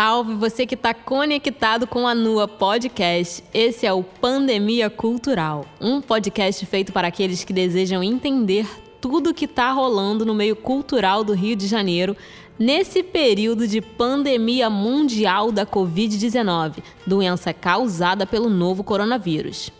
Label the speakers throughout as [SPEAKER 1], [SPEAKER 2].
[SPEAKER 1] Salve, você que está conectado com a NUA Podcast. Esse é o Pandemia Cultural, um podcast feito para aqueles que desejam entender tudo que está rolando no meio cultural do Rio de Janeiro nesse período de pandemia mundial da Covid-19, doença causada pelo novo coronavírus.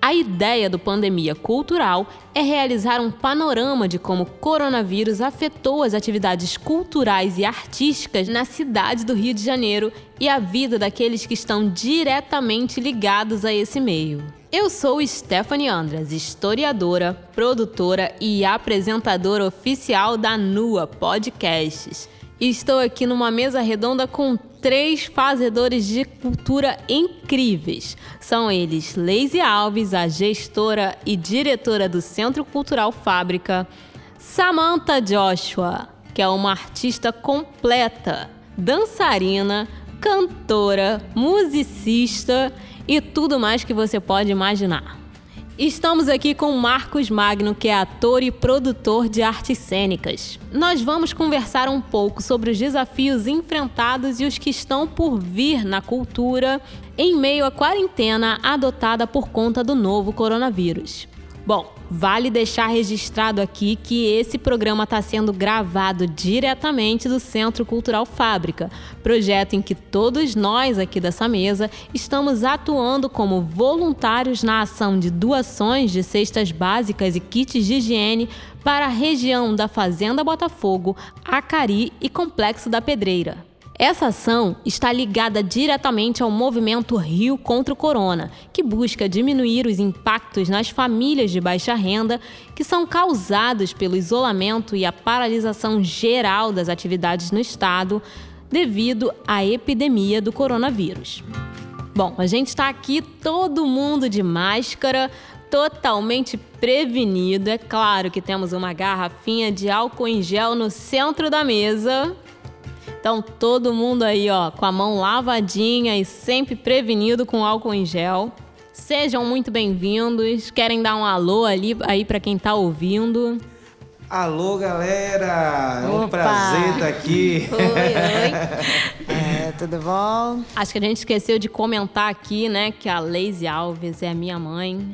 [SPEAKER 1] A ideia do Pandemia Cultural é realizar um panorama de como o coronavírus afetou as atividades culturais e artísticas na cidade do Rio de Janeiro e a vida daqueles que estão diretamente ligados a esse meio. Eu sou Stephanie Andras, historiadora, produtora e apresentadora oficial da NUA Podcasts. E estou aqui numa mesa redonda com três fazedores de cultura incríveis. São eles Leise Alves, a gestora e diretora do Centro Cultural Fábrica, Samantha Joshua, que é uma artista completa, dançarina, cantora, musicista e tudo mais que você pode imaginar. Estamos aqui com Marcos Magno, que é ator e produtor de artes cênicas. Nós vamos conversar um pouco sobre os desafios enfrentados e os que estão por vir na cultura em meio à quarentena adotada por conta do novo coronavírus. Bom, Vale deixar registrado aqui que esse programa está sendo gravado diretamente do Centro Cultural Fábrica, projeto em que todos nós aqui dessa mesa estamos atuando como voluntários na ação de doações de cestas básicas e kits de higiene para a região da Fazenda Botafogo, Acari e Complexo da Pedreira. Essa ação está ligada diretamente ao movimento Rio contra o Corona, que busca diminuir os impactos nas famílias de baixa renda que são causados pelo isolamento e a paralisação geral das atividades no estado devido à epidemia do coronavírus. Bom, a gente está aqui todo mundo de máscara, totalmente prevenido. É claro que temos uma garrafinha de álcool em gel no centro da mesa então, todo mundo aí, ó, com a mão lavadinha e sempre prevenido com álcool em gel. Sejam muito bem-vindos. Querem dar um alô ali aí para quem tá ouvindo?
[SPEAKER 2] Alô, galera! É um prazer estar tá aqui.
[SPEAKER 1] Oi, oi. é, tudo bom? Acho que a gente esqueceu de comentar aqui, né, que a Leise Alves é minha mãe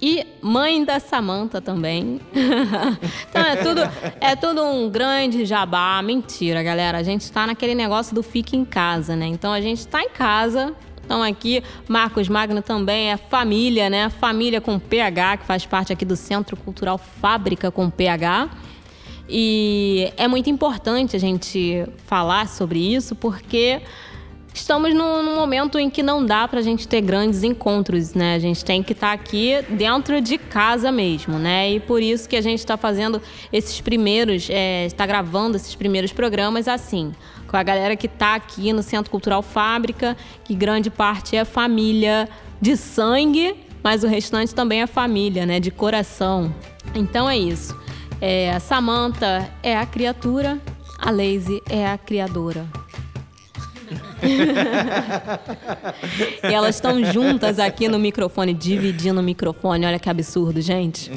[SPEAKER 1] e mãe da Samanta também. então é tudo, é tudo um grande jabá. Mentira, galera. A gente está naquele negócio do fique em casa, né? Então a gente está em casa. Então aqui, Marcos Magno também é família, né? Família com PH, que faz parte aqui do Centro Cultural Fábrica com PH. E é muito importante a gente falar sobre isso, porque estamos num, num, momento em que não dá para a gente ter grandes encontros, né? A gente tem que estar tá aqui dentro de casa mesmo, né? E por isso que a gente está fazendo esses primeiros, é, está gravando esses primeiros programas assim, com a galera que está aqui no Centro Cultural Fábrica, que grande parte é família de sangue, mas o restante também é família, né? De coração. Então é isso. É, a Samantha é a criatura, a Lazy é a criadora. E elas estão juntas aqui no microfone, dividindo o microfone. Olha que absurdo, gente.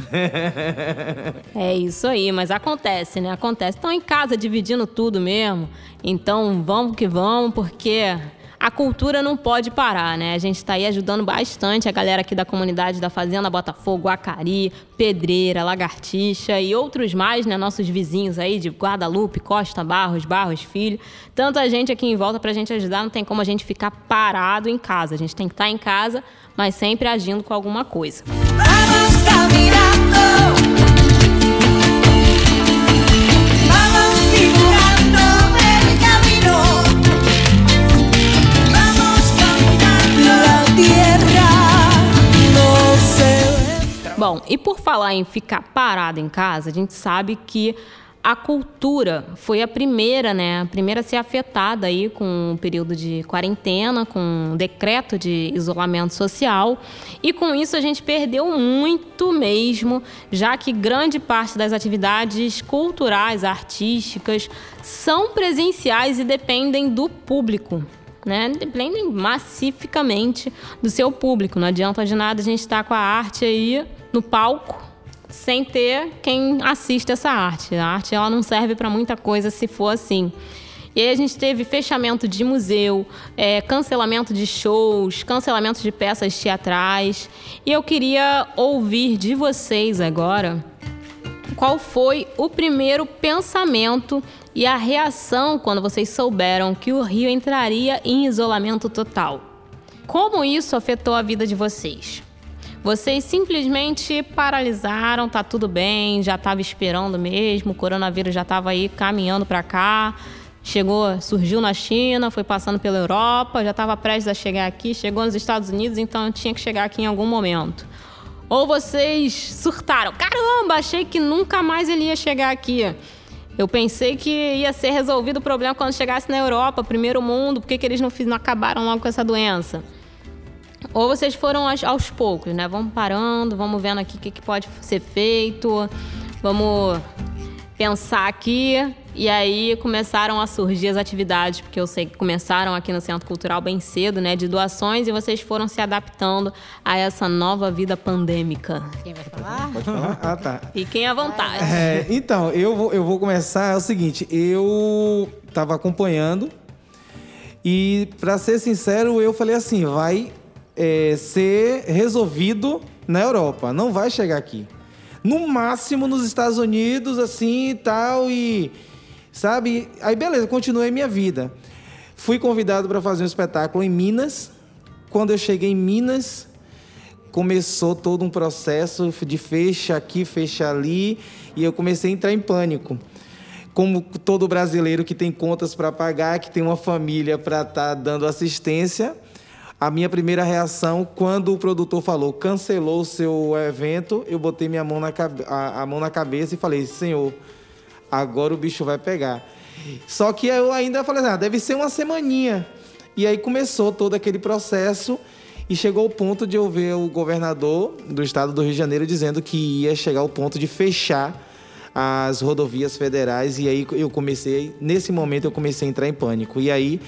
[SPEAKER 1] É isso aí, mas acontece, né? Acontece. Estão em casa dividindo tudo mesmo. Então vamos que vamos, porque a cultura não pode parar, né? A gente está aí ajudando bastante a galera aqui da comunidade da Fazenda Botafogo, Acari, Pedreira, Lagartixa e outros mais, né? Nossos vizinhos aí de Guadalupe, Costa Barros, Barros Filho. Tanta gente aqui em volta para a gente ajudar, não tem como a gente ficar parado em casa. A gente tem que estar tá em casa, mas sempre agindo com alguma coisa. Vamos Bom, e por falar em ficar parado em casa, a gente sabe que a cultura foi a primeira, né, a primeira a ser afetada aí com o período de quarentena, com o decreto de isolamento social. E com isso a gente perdeu muito mesmo, já que grande parte das atividades culturais, artísticas, são presenciais e dependem do público. Né? Dependem massificamente do seu público. Não adianta de nada a gente estar tá com a arte aí no palco sem ter quem assista essa arte. A arte ela não serve para muita coisa se for assim. E aí a gente teve fechamento de museu, é, cancelamento de shows, cancelamento de peças teatrais. E eu queria ouvir de vocês agora qual foi o primeiro pensamento e a reação quando vocês souberam que o Rio entraria em isolamento total. Como isso afetou a vida de vocês? Vocês simplesmente paralisaram, tá tudo bem, já estava esperando mesmo, o coronavírus já estava aí caminhando para cá. Chegou, surgiu na China, foi passando pela Europa, já estava prestes a chegar aqui, chegou nos Estados Unidos, então tinha que chegar aqui em algum momento. Ou vocês surtaram, caramba, achei que nunca mais ele ia chegar aqui. Eu pensei que ia ser resolvido o problema quando chegasse na Europa, primeiro mundo, por que, que eles não, não acabaram logo com essa doença? Ou vocês foram aos, aos poucos, né? Vamos parando, vamos vendo aqui o que, que pode ser feito, vamos pensar aqui. E aí começaram a surgir as atividades, porque eu sei que começaram aqui no Centro Cultural bem cedo, né? De doações, e vocês foram se adaptando a essa nova vida pandêmica.
[SPEAKER 3] Quem vai falar?
[SPEAKER 2] Pode falar? Ah, tá.
[SPEAKER 1] Fiquem à vontade.
[SPEAKER 2] É, então, eu vou, eu vou começar. É o seguinte, eu estava acompanhando e, para ser sincero, eu falei assim: vai é, ser resolvido na Europa, não vai chegar aqui. No máximo nos Estados Unidos, assim e tal, e sabe? Aí beleza, continuei minha vida. Fui convidado para fazer um espetáculo em Minas. Quando eu cheguei em Minas, começou todo um processo de fecha aqui, fecha ali, e eu comecei a entrar em pânico. Como todo brasileiro que tem contas para pagar, que tem uma família para estar tá dando assistência, a minha primeira reação, quando o produtor falou, cancelou o seu evento, eu botei minha mão na, a, a mão na cabeça e falei, senhor, agora o bicho vai pegar. Só que eu ainda falei, ah, deve ser uma semaninha. E aí começou todo aquele processo e chegou o ponto de eu ver o governador do estado do Rio de Janeiro dizendo que ia chegar ao ponto de fechar as rodovias federais e aí eu comecei, nesse momento eu comecei a entrar em pânico. E aí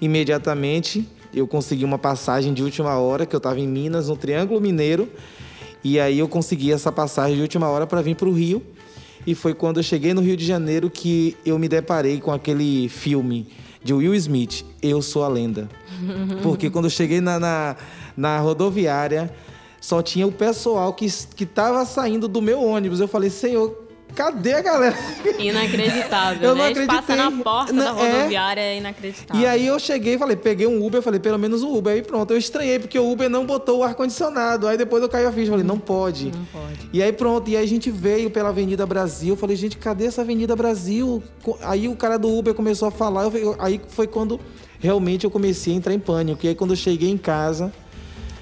[SPEAKER 2] imediatamente eu consegui uma passagem de última hora, que eu estava em Minas, no Triângulo Mineiro. E aí eu consegui essa passagem de última hora para vir para o Rio. E foi quando eu cheguei no Rio de Janeiro que eu me deparei com aquele filme de Will Smith, Eu Sou a Lenda. Porque quando eu cheguei na, na, na rodoviária, só tinha o pessoal que estava saindo do meu ônibus. Eu falei, Senhor, cadê a galera?
[SPEAKER 1] Inacreditável, eu né? não acreditei. passa na porta não, da é. rodoviária, é... é inacreditável.
[SPEAKER 2] E aí eu cheguei e falei, peguei um Uber, falei, pelo menos um Uber. Aí pronto, eu estranhei, porque o Uber não botou o ar-condicionado. Aí depois eu caí a ficha, falei, não pode.
[SPEAKER 1] Não pode.
[SPEAKER 2] E aí pronto, e aí a gente veio pela Avenida Brasil. Eu falei, gente, cadê essa Avenida Brasil? Aí o cara do Uber começou a falar, eu, aí foi quando realmente eu comecei a entrar em pânico. E aí quando eu cheguei em casa,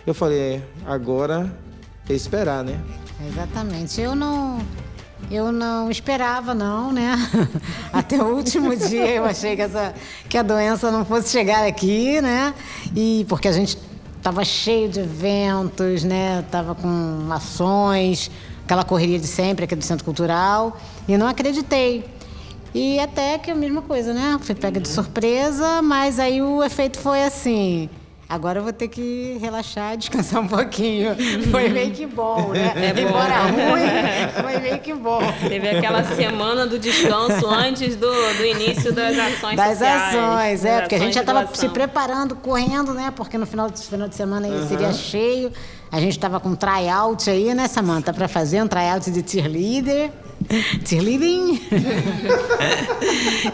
[SPEAKER 2] eu falei, é, agora é esperar, né?
[SPEAKER 3] Exatamente. Eu não eu não esperava, não, né? Até o último dia eu achei que, essa, que a doença não fosse chegar aqui, né? E porque a gente estava cheio de eventos, né? Tava com ações, aquela correria de sempre aqui do Centro Cultural. E não acreditei. E até que a mesma coisa, né? Fui pega de surpresa, mas aí o efeito foi assim. Agora eu vou ter que relaxar, descansar um pouquinho. Foi meio que bom, né? É Embora ruim, foi meio que bom.
[SPEAKER 1] Teve aquela semana do descanso antes do, do início das ações
[SPEAKER 3] das
[SPEAKER 1] sociais.
[SPEAKER 3] Ações, é, porque a gente já estava se preparando, correndo, né? Porque no final, final de semana uhum. seria cheio. A gente estava com um tryout aí, né, Samanta? Para fazer um tryout de cheerleader. Cheerleading.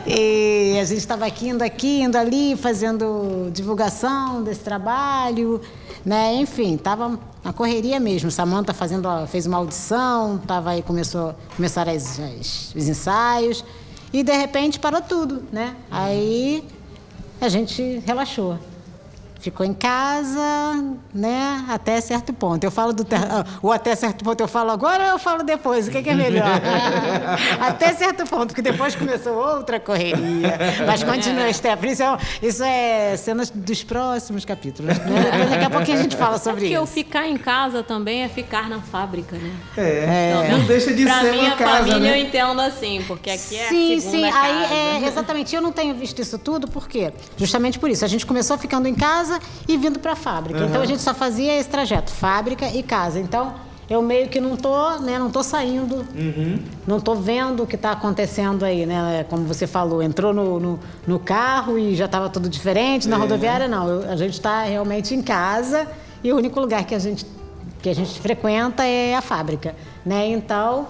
[SPEAKER 3] e a gente estava aqui, indo aqui, indo ali, fazendo divulgação desse trabalho, né? Enfim, estava na correria mesmo. Samanta fazendo, fez uma audição, tava aí começou, começaram as, as, os ensaios e de repente parou tudo, né? Aí a gente relaxou. Ficou em casa, né, até certo ponto. Eu falo do ter... Ah, o até certo ponto eu falo agora ou eu falo depois? O que é, que é melhor? até certo ponto, porque depois começou outra correria. Mas continua, Stephanie, isso é, isso é cenas dos próximos capítulos. Né? Daqui a pouquinho a gente fala sobre
[SPEAKER 1] Porque
[SPEAKER 3] isso.
[SPEAKER 1] o ficar em casa também é ficar na fábrica, né?
[SPEAKER 2] É, não deixa de
[SPEAKER 1] pra
[SPEAKER 2] ser
[SPEAKER 1] minha
[SPEAKER 2] uma casa,
[SPEAKER 1] família
[SPEAKER 2] né?
[SPEAKER 1] eu entendo assim, porque aqui é
[SPEAKER 3] sim,
[SPEAKER 1] a segunda
[SPEAKER 3] sim.
[SPEAKER 1] casa.
[SPEAKER 3] Aí é exatamente. Eu não tenho visto isso tudo, por quê? Justamente por isso. A gente começou ficando em casa e vindo para a fábrica. Então a gente só fazia esse trajeto, fábrica e casa. Então eu meio que não tô, né, não tô saindo, não tô vendo o que está acontecendo aí, né? Como você falou, entrou no, no, no carro e já estava tudo diferente. Na rodoviária não, Eu- a gente está realmente em casa e o único lugar que a gente que a gente frequenta é a fábrica, né? Então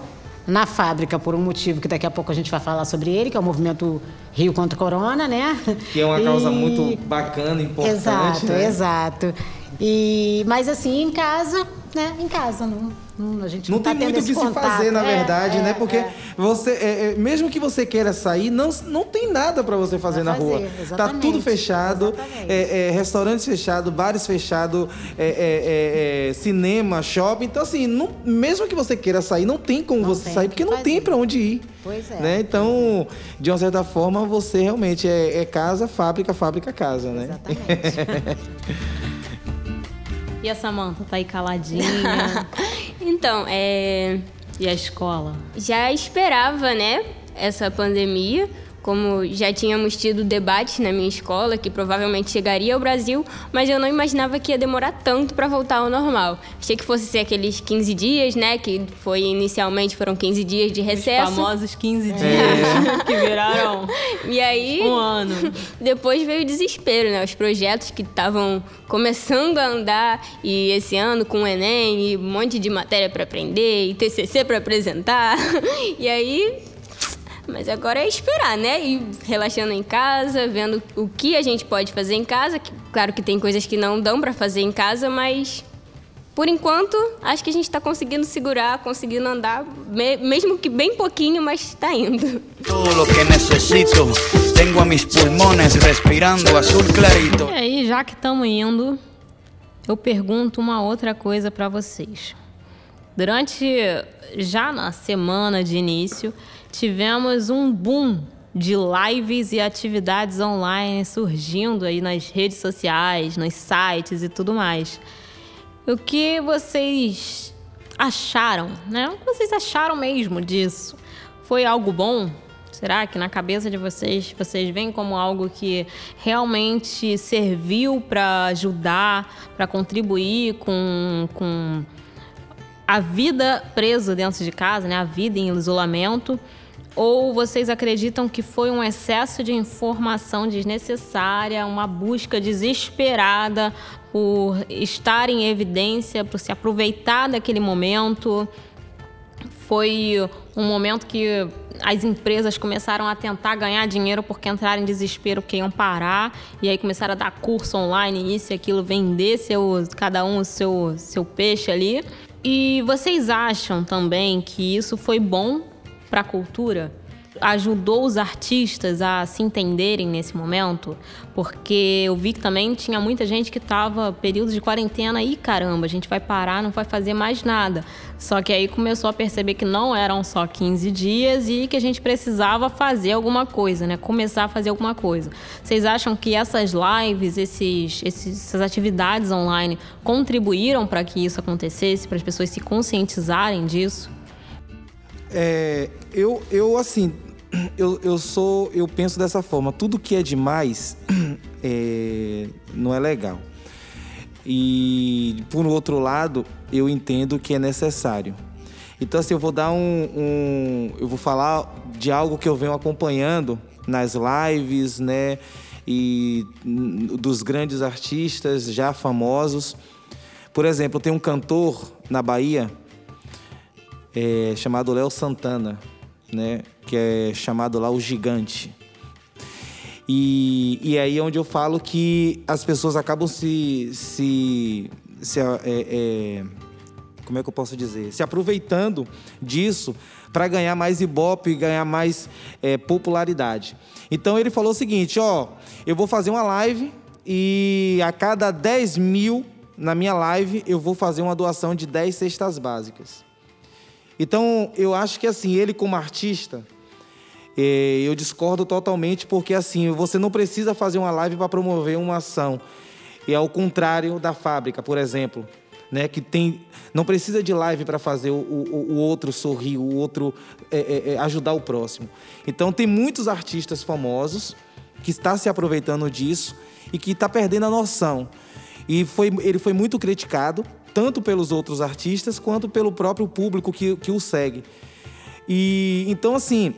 [SPEAKER 3] na fábrica por um motivo que daqui a pouco a gente vai falar sobre ele, que é o movimento Rio contra Corona, né?
[SPEAKER 2] Que é uma causa
[SPEAKER 3] E-
[SPEAKER 2] muito bacana, importante.
[SPEAKER 3] Exato,
[SPEAKER 2] né?
[SPEAKER 3] exato. E mas assim em casa, né? Em casa não, não- a gente não,
[SPEAKER 2] Não
[SPEAKER 3] tá
[SPEAKER 2] tem muito o que se
[SPEAKER 3] contato.
[SPEAKER 2] fazer, na
[SPEAKER 3] É,
[SPEAKER 2] verdade,
[SPEAKER 3] é,
[SPEAKER 2] né? Porque
[SPEAKER 3] é.
[SPEAKER 2] você, é, é, mesmo que você queira sair, não, não tem nada para você fazer na
[SPEAKER 3] fazer,
[SPEAKER 2] rua. Tá
[SPEAKER 3] exatamente,
[SPEAKER 2] tudo fechado, é, restaurantes fechados, bares fechados, cinema, shopping. Então, assim, não- mesmo que você queira sair, não tem como
[SPEAKER 3] Não
[SPEAKER 2] você
[SPEAKER 3] tem
[SPEAKER 2] sair, porque
[SPEAKER 3] que
[SPEAKER 2] não tem
[SPEAKER 3] fazer.
[SPEAKER 2] para onde ir.
[SPEAKER 3] Pois é.
[SPEAKER 2] Né? Então, de uma certa forma, você realmente é, é casa, fábrica, fábrica, casa, né?
[SPEAKER 3] Exatamente.
[SPEAKER 1] E a Samanta tá aí caladinha.
[SPEAKER 4] Então, é,
[SPEAKER 1] e a escola?
[SPEAKER 4] já esperava, né, essa pandemia, como já tínhamos tido debates na minha escola que provavelmente chegaria ao Brasil, mas eu não imaginava que ia demorar tanto para voltar ao normal. Achei que fosse ser aqueles 15 dias, né, que foi inicialmente foram 15 dias de
[SPEAKER 1] Os
[SPEAKER 4] recesso.
[SPEAKER 1] famosos 15
[SPEAKER 2] É.
[SPEAKER 1] dias que viraram
[SPEAKER 4] E aí
[SPEAKER 1] um ano.
[SPEAKER 4] Depois veio o desespero, né? Os projetos que estavam começando a andar e esse ano com o Enem e um monte de matéria para aprender e TCC para apresentar. E aí, mas agora é esperar, né? E relaxando em casa, vendo o que a gente pode fazer em casa. Claro que tem coisas que não dão para fazer em casa, mas por enquanto acho que a gente está conseguindo segurar, conseguindo andar, me- mesmo que bem pouquinho, mas está indo.
[SPEAKER 5] Todo lo que necesito, tengo a mis pulmones respirando azul clarito.
[SPEAKER 1] E aí, já que estamos indo, eu pergunto uma outra coisa para vocês. Durante já na semana de início, tivemos um boom de lives e atividades online surgindo aí nas redes sociais, nos sites e tudo mais. O que vocês acharam, né? O que vocês acharam mesmo disso? Foi algo bom? Será que na cabeça de vocês, vocês veem como algo que realmente serviu para ajudar, para contribuir com, com a vida preso dentro de casa, né? A vida em isolamento? Ou vocês acreditam que foi um excesso de informação desnecessária, uma busca desesperada por estar em evidência, por se aproveitar daquele momento? Foi um momento que as empresas começaram a tentar ganhar dinheiro porque entraram em desespero, porque iam parar, e aí começaram a dar curso online, isso e aquilo, vender seu, cada um o seu, seu peixe ali. E vocês acham também que isso foi bom para a cultura? Ajudou os artistas a se entenderem nesse momento? Porque eu vi que também tinha muita gente que estava período de quarentena e caramba, a gente vai parar, não vai fazer mais nada. Só que aí começou a perceber que não eram só 15 dias e que a gente precisava fazer alguma coisa, né? Começar a fazer alguma coisa. Vocês acham que essas lives, esses, esses, essas atividades online contribuíram para que isso acontecesse, para as pessoas se conscientizarem disso?
[SPEAKER 2] É, eu, eu assim, eu, eu sou, eu penso dessa forma. Tudo que é demais é, não é legal. E por outro lado, eu entendo que é necessário. Então, assim, eu vou dar um, um- eu vou falar de algo que eu venho acompanhando nas lives, né? E dos grandes artistas já famosos. Por exemplo, tem um cantor na Bahia é, chamado Léo Santana, né? Que é chamado lá o Gigante. E, e aí é onde eu falo que as pessoas acabam se. se, se é, é, como é que eu posso dizer? Se aproveitando disso para ganhar mais ibope, ganhar mais é, popularidade. Então ele falou o seguinte: ó, eu vou fazer uma live e a cada 10 mil na minha live eu vou fazer uma doação de 10 cestas básicas. Então eu acho que assim, ele como artista, eh, eu discordo totalmente, porque assim, você não precisa fazer uma live para promover uma ação. E ao contrário da fábrica, por exemplo, né, que tem, não precisa de live para fazer o, o, o, outro sorrir, o outro é, é, é, ajudar o próximo. Então tem muitos artistas famosos que está se aproveitando disso e que está perdendo a noção. E foi, ele foi muito criticado, tanto pelos outros artistas quanto pelo próprio público que, que o segue. E então assim,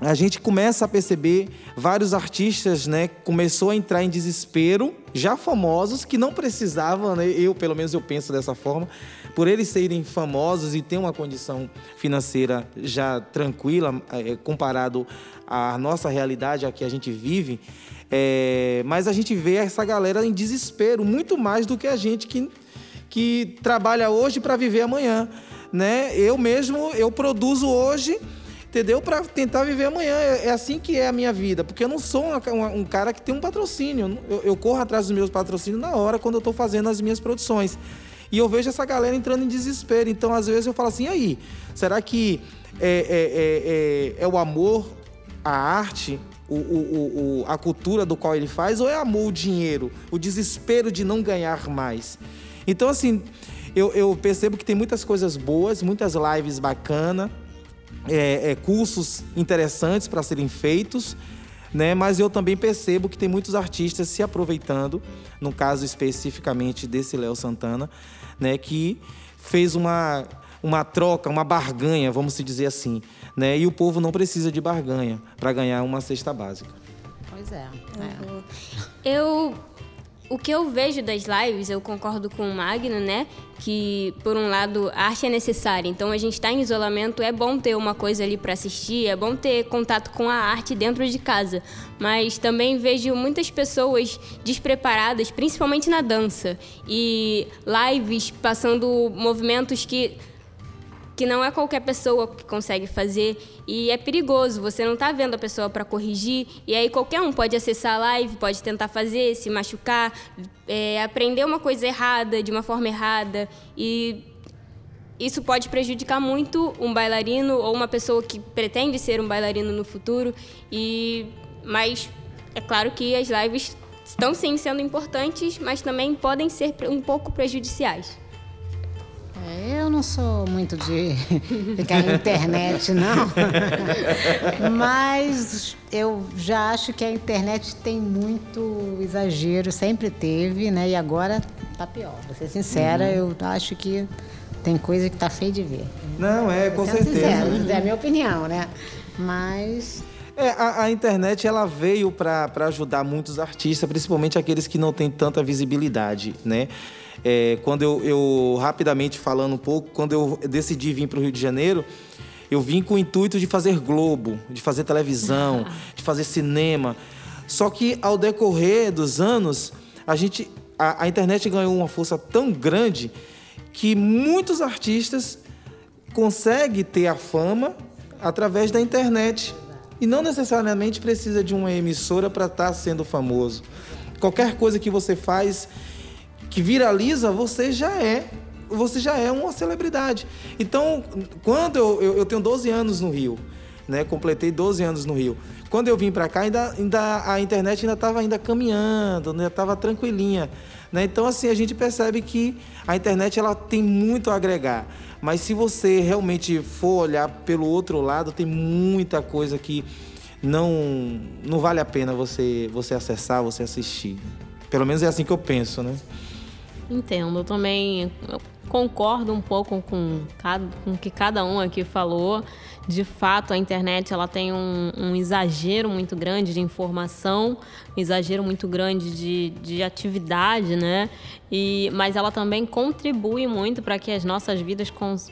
[SPEAKER 2] a gente começa a perceber vários artistas, né, começou a entrar em desespero, já famosos que não precisavam, né, eu pelo menos eu penso dessa forma, por eles serem famosos e ter uma condição financeira já tranquila é, comparado à nossa realidade, a que a gente vive, é, mas a gente vê essa galera em desespero muito mais do que a gente que que trabalha hoje para viver amanhã, né? Eu mesmo eu produzo hoje entendeu? Para tentar viver amanhã. É, é, assim que é a minha vida, porque eu não sou um cara que tem um patrocínio. Eu, eu, corro atrás dos meus patrocínios na hora quando eu estou fazendo as minhas produções. E eu vejo essa galera entrando em desespero. Então, às vezes, eu falo assim: aí, será que é, é, é, é o amor, a arte, o, o, o, a cultura do qual ele faz, ou é amor, o dinheiro, o desespero de não ganhar mais? Então, assim, eu, eu percebo que tem muitas coisas boas, muitas lives bacanas é, é, cursos interessantes para serem feitos, né? Mas eu também percebo que tem muitos artistas se aproveitando, no caso especificamente desse Léo Santana, né? Que fez uma uma troca, uma barganha, vamos se dizer assim, né? E o povo não precisa de barganha para ganhar uma cesta básica.
[SPEAKER 3] Pois é.
[SPEAKER 4] é. Eu o que eu vejo das lives, eu concordo com o Magno, né? Que, por um lado, a arte é necessária. Então, a gente está em isolamento, é bom ter uma coisa ali para assistir, é bom ter contato com a arte dentro de casa. Mas também vejo muitas pessoas despreparadas, principalmente na dança. E lives passando movimentos que que não é qualquer pessoa que consegue fazer e é perigoso. Você não está vendo a pessoa para corrigir e aí qualquer um pode acessar a live, pode tentar fazer, se machucar, é, aprender uma coisa errada de uma forma errada e isso pode prejudicar muito um bailarino ou uma pessoa que pretende ser um bailarino no futuro e mas é claro que as lives estão sim sendo importantes, mas também podem ser um pouco prejudiciais.
[SPEAKER 3] É, eu não sou muito de ficar na internet, não. Mas eu já acho que a internet tem muito exagero, sempre teve, né? E agora tá pior. Vou ser sincera, uhum. eu acho que tem coisa que tá feia de ver.
[SPEAKER 2] Não, é, com certeza.
[SPEAKER 3] Sincera, é a minha opinião, né? Mas
[SPEAKER 2] é, a, a, internet ela veio para ajudar muitos artistas, principalmente aqueles que não têm tanta visibilidade, né? É, quando eu, eu, rapidamente falando um pouco, quando eu decidi vir para o Rio de Janeiro, eu vim com o intuito de fazer Globo, de fazer televisão, de fazer cinema. Só que ao decorrer dos anos, a gente, a, a internet ganhou uma força tão grande que muitos artistas conseguem ter a fama através da internet e não necessariamente precisa de uma emissora para estar tá sendo famoso. Qualquer coisa que você faz que viraliza, você já é você já é uma celebridade. Então, quando eu, eu, eu tenho 12 anos no Rio, né? Completei 12 anos no Rio. Quando eu vim para cá, ainda, ainda a internet ainda estava ainda caminhando, ainda estava tranquilinha. Né? Então, assim, a gente percebe que a internet ela tem muito a agregar. Mas se você realmente for olhar pelo outro lado, tem muita coisa que não, não vale a pena você, você acessar, você assistir. Pelo menos é assim que eu penso, né?
[SPEAKER 1] Entendo, eu também concordo um pouco com, cada, com o que cada um aqui falou. De fato, a internet ela tem um, um exagero muito grande de informação, um exagero muito grande de, de atividade, né? E, mas ela também contribui muito para que as nossas vidas cons,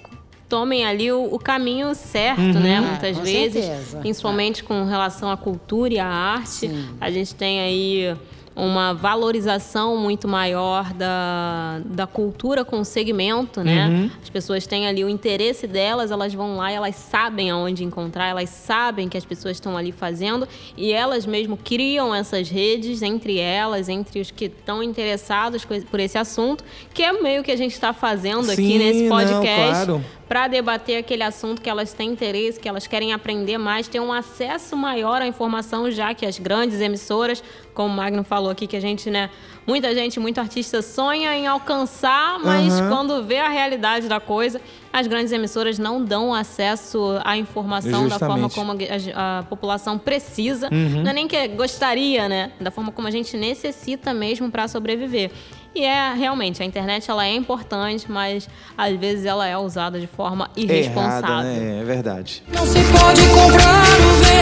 [SPEAKER 1] tomem ali o, o caminho certo, uhum, né? Muitas vezes, certeza. principalmente com relação à cultura e à arte. Sim. A gente tem aí uma valorização muito maior da, da cultura com o segmento, né?
[SPEAKER 2] Uhum.
[SPEAKER 1] As pessoas têm ali o interesse delas, elas vão lá e elas sabem aonde encontrar, elas sabem que as pessoas estão ali fazendo e elas mesmo criam essas redes entre elas, entre os que estão interessados por esse assunto, que é meio que a gente está fazendo aqui
[SPEAKER 2] Sim,
[SPEAKER 1] nesse
[SPEAKER 2] não,
[SPEAKER 1] podcast
[SPEAKER 2] claro.
[SPEAKER 1] Para debater aquele assunto que elas têm interesse, que elas querem aprender mais, ter um acesso maior à informação, já que as grandes emissoras, como o Magno falou aqui, que a gente, né, muita gente, muito artista sonha em alcançar, mas
[SPEAKER 2] Aham.
[SPEAKER 1] quando vê a realidade da coisa, as grandes emissoras não dão acesso à informação da forma
[SPEAKER 2] Justamente.
[SPEAKER 1] como a, a população precisa,
[SPEAKER 2] Uhum.
[SPEAKER 1] não é nem que gostaria, né, da forma como a gente necessita mesmo para sobreviver. E é realmente a internet ela é importante, mas às vezes ela é usada de forma irresponsável.
[SPEAKER 2] Errada, né? É verdade.
[SPEAKER 6] Não se pode comprar o vento,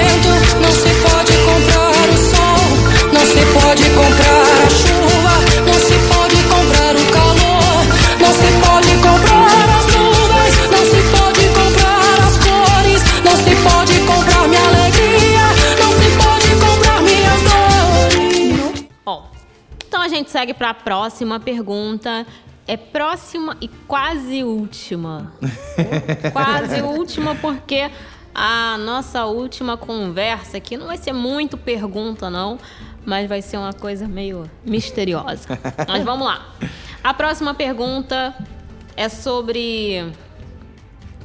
[SPEAKER 1] para a próxima pergunta. É próxima e quase última. quase última porque a nossa última conversa aqui não vai ser muito pergunta não, mas vai ser uma coisa meio misteriosa. mas vamos lá. A próxima pergunta é sobre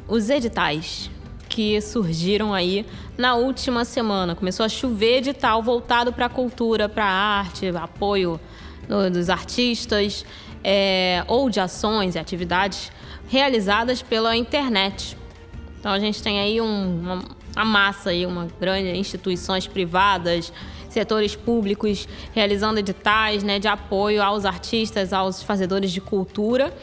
[SPEAKER 1] os editais que surgiram aí na última semana. Começou a chover edital voltado para a cultura, para a arte, apoio dos artistas, é, ou de ações e atividades realizadas pela internet. Então a gente tem aí um- uma, uma massa aí, uma grande instituições privadas, setores públicos realizando editais né, de apoio aos artistas, aos fazedores de cultura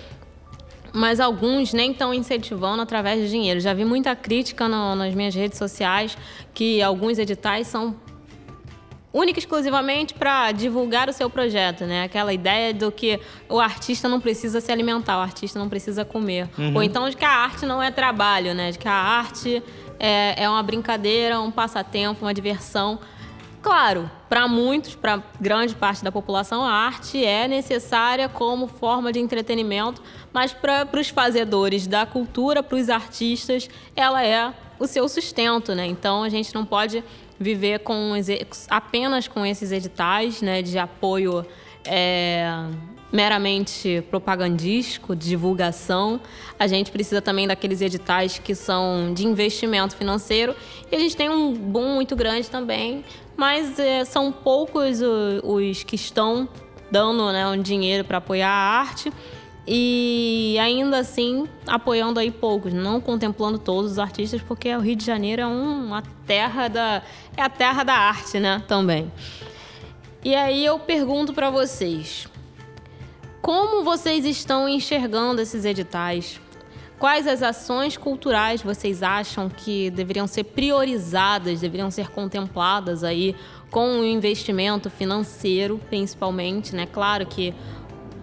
[SPEAKER 1] mas alguns nem estão incentivando através de dinheiro. Já vi muita crítica no- nas minhas redes sociais que alguns editais são única e exclusivamente para divulgar o seu projeto, né? Aquela ideia do que o artista não precisa se alimentar, o artista não precisa comer. Ou então de que a arte não é trabalho, né? De que a arte é, é uma brincadeira, um passatempo, uma diversão. Claro, para muitos, para grande parte da população, a arte é necessária como forma de entretenimento, mas para os fazedores da cultura, para os artistas, ela é o seu sustento, né? Então a gente não pode viver com os apenas com esses editais, né, de apoio é, meramente propagandístico, de divulgação. A gente precisa também daqueles editais que são de investimento financeiro. E a gente tem um boom muito grande também, mas é, são poucos o- os que estão dando né, um dinheiro para apoiar a arte. E ainda assim, apoiando aí poucos, não contemplando todos os artistas, porque o Rio de Janeiro é um- uma terra da. é a terra da arte, né? Também. E aí eu pergunto para vocês: como vocês estão enxergando esses editais? Quais as ações culturais vocês acham que deveriam ser priorizadas, deveriam ser contempladas aí com o investimento financeiro, principalmente, né? Claro que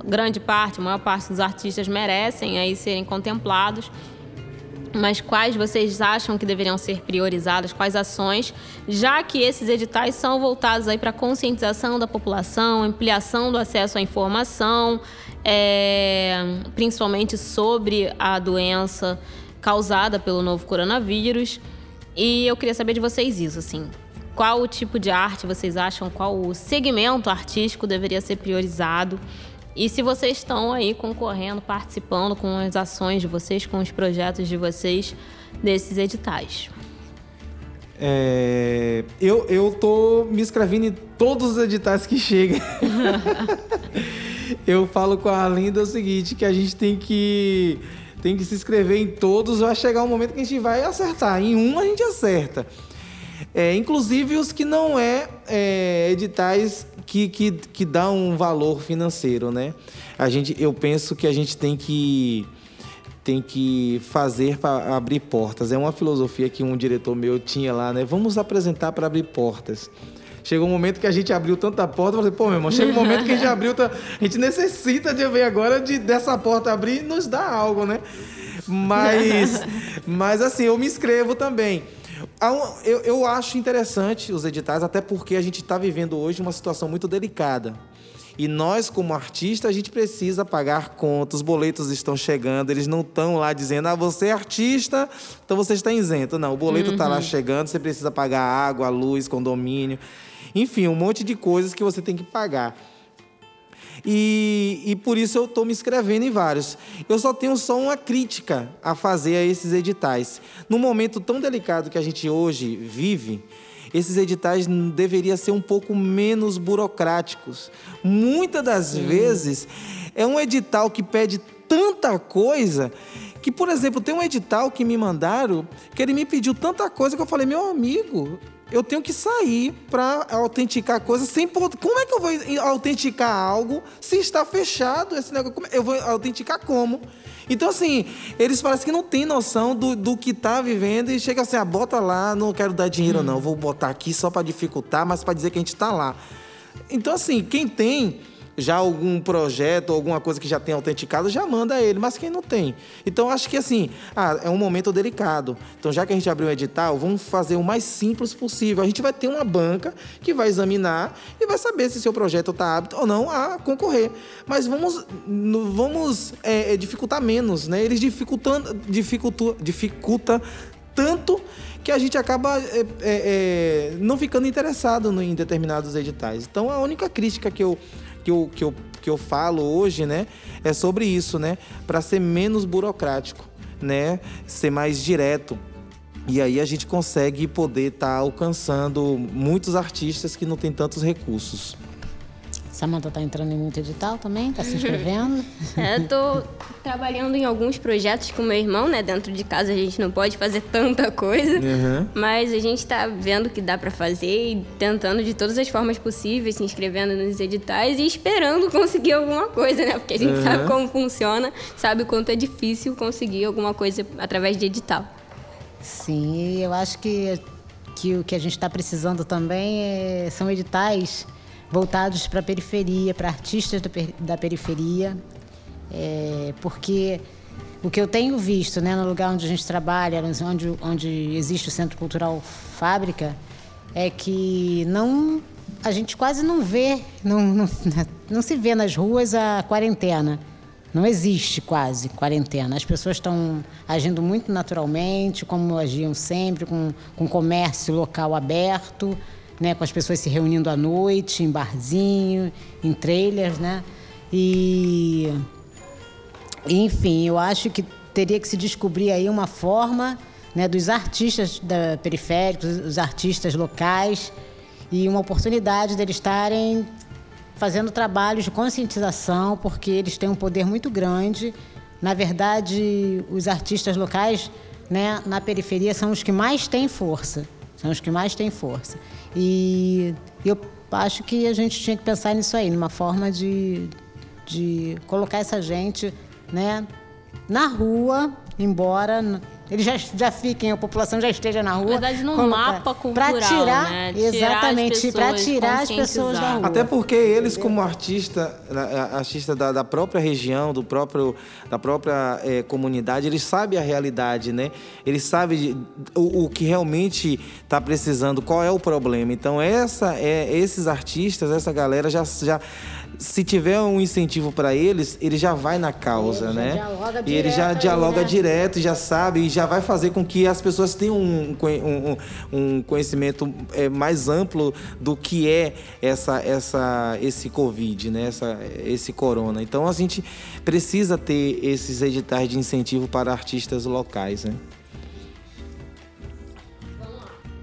[SPEAKER 1] grande parte, a maior parte dos artistas merecem aí serem contemplados, mas quais vocês acham que deveriam ser priorizadas, quais ações, já que esses editais são voltados aí para conscientização da população, ampliação do acesso à informação, é, principalmente sobre a doença causada pelo novo coronavírus. E eu queria saber de vocês isso, assim, qual o tipo de arte vocês acham, qual o segmento artístico deveria ser priorizado? E se vocês estão aí concorrendo, participando com as ações de vocês, com os projetos de vocês desses editais.
[SPEAKER 2] É, eu, eu tô me inscrevendo em todos os editais que chegam. eu falo com a Linda o seguinte, que a gente tem que, tem que se inscrever em todos, vai chegar um momento que a gente vai acertar. Em um a gente acerta. É, inclusive os que não é, é, editais que, que, que dão um valor financeiro, né? A gente, eu penso que a gente tem que tem que fazer para abrir portas. É uma filosofia que um diretor meu tinha lá, né? Vamos apresentar para abrir portas. Chegou um momento que a gente abriu tanta porta, eu falei, pô, meu irmão, chega um momento que a gente abriu, a gente necessita de ver agora de dessa porta abrir e nos dar algo, né? Mas, mas assim, eu me inscrevo também. Eu, eu acho interessante os editais, até porque a gente está vivendo hoje uma situação muito delicada. E nós, como artista, a gente precisa pagar contas, os boletos estão chegando, eles não estão lá dizendo, ah, você é artista, então você está isento. Não, o boleto está lá chegando, você precisa pagar água, luz, condomínio, enfim, um monte de coisas que você tem que pagar. E, e por isso eu estou me inscrevendo em vários. Eu só tenho só uma crítica a fazer a esses editais. No momento tão delicado que a gente hoje vive, esses editais deveriam ser um pouco menos burocráticos. Muitas das vezes é um edital que pede tanta coisa que, por exemplo, tem um edital que me mandaram que ele me pediu tanta coisa que eu falei, meu amigo, eu tenho que sair para autenticar coisas sem pod- Como é que eu vou autenticar algo se está fechado esse negócio? Como- Eu vou autenticar como? Então, assim, eles parecem que não têm noção do, do que tá vivendo e chega assim, ah, bota lá, não quero dar dinheiro não, vou botar aqui só para dificultar, mas para dizer que a gente está lá. Então, assim, quem tem já algum projeto, alguma coisa que já tem autenticado, já manda ele, mas quem não tem. Então, acho que assim, ah, é um momento delicado. Então, já que a gente abriu um edital, vamos fazer o mais simples possível. A gente vai ter uma banca que vai examinar e vai saber se seu projeto está apto ou não a concorrer. Mas vamos, vamos é, é, dificultar menos, né? Eles dificultando, dificulta, dificulta tanto que a gente acaba é, é, é, não ficando interessado em determinados editais. Então, a única crítica que eu, que eu, que eu, que eu falo hoje, né, é sobre isso, né, para ser menos burocrático, né, ser mais direto. E aí a gente consegue poder estar alcançando muitos artistas que não têm tantos recursos.
[SPEAKER 3] Samanta tá entrando em muito edital também? Tá se inscrevendo?
[SPEAKER 4] É, tô trabalhando em alguns projetos com meu irmão, né? Dentro de casa a gente não pode fazer tanta coisa,
[SPEAKER 2] Uhum.
[SPEAKER 4] mas a gente tá vendo que dá pra fazer e tentando de todas as formas possíveis, se inscrevendo nos editais e esperando conseguir alguma coisa, né? Porque a gente sabe como funciona, sabe o quanto é difícil conseguir alguma coisa através de edital.
[SPEAKER 3] Sim, e eu acho que, que o que a gente está precisando também é- são editais voltados para a periferia, para artistas da, per- da periferia, é, porque o que eu tenho visto né, no lugar onde a gente trabalha, onde, onde existe o Centro Cultural Fábrica, é que não a gente quase não vê, não, não, não se vê nas ruas a quarentena. Não existe quase quarentena. As pessoas estão agindo muito naturalmente, como agiam sempre, com, com comércio local aberto, né, com as pessoas se reunindo à noite, em barzinho, em trailers, né? E enfim, eu acho que teria que se descobrir aí uma forma né, dos artistas da periféricos, os artistas locais, e uma oportunidade deles estarem fazendo trabalhos de conscientização, porque eles têm um poder muito grande. Na verdade, os artistas locais né, na periferia são os que mais têm força. São os que mais têm força. E eu acho que a gente tinha que pensar nisso aí, numa forma de, de colocar essa gente né, na rua, embora eles já, já fiquem, a população já esteja na rua.
[SPEAKER 1] Na verdade, num mapa
[SPEAKER 3] pra
[SPEAKER 1] cultural,
[SPEAKER 3] tirar,
[SPEAKER 1] né? Tirar as
[SPEAKER 3] exatamente, para tirar as pessoas da rua.
[SPEAKER 2] Até porque eles, como artista, artista da, da própria região, do próprio, da própria eh, comunidade, eles sabem a realidade, né? Eles sabem de- o, o que realmente está precisando, qual é o problema. Então, essa, é, esses artistas, essa galera já, já se tiver um incentivo para eles, ele já vai na causa,
[SPEAKER 3] Ele já
[SPEAKER 2] né?
[SPEAKER 3] dialoga
[SPEAKER 2] e ele já dialoga
[SPEAKER 3] né?
[SPEAKER 2] direto já sabe e já vai fazer com que as pessoas tenham um, um- um- um conhecimento é, mais amplo do que é essa, essa, esse Covid, né? essa, esse corona. Então a gente precisa ter esses editais de incentivo para artistas locais. Né?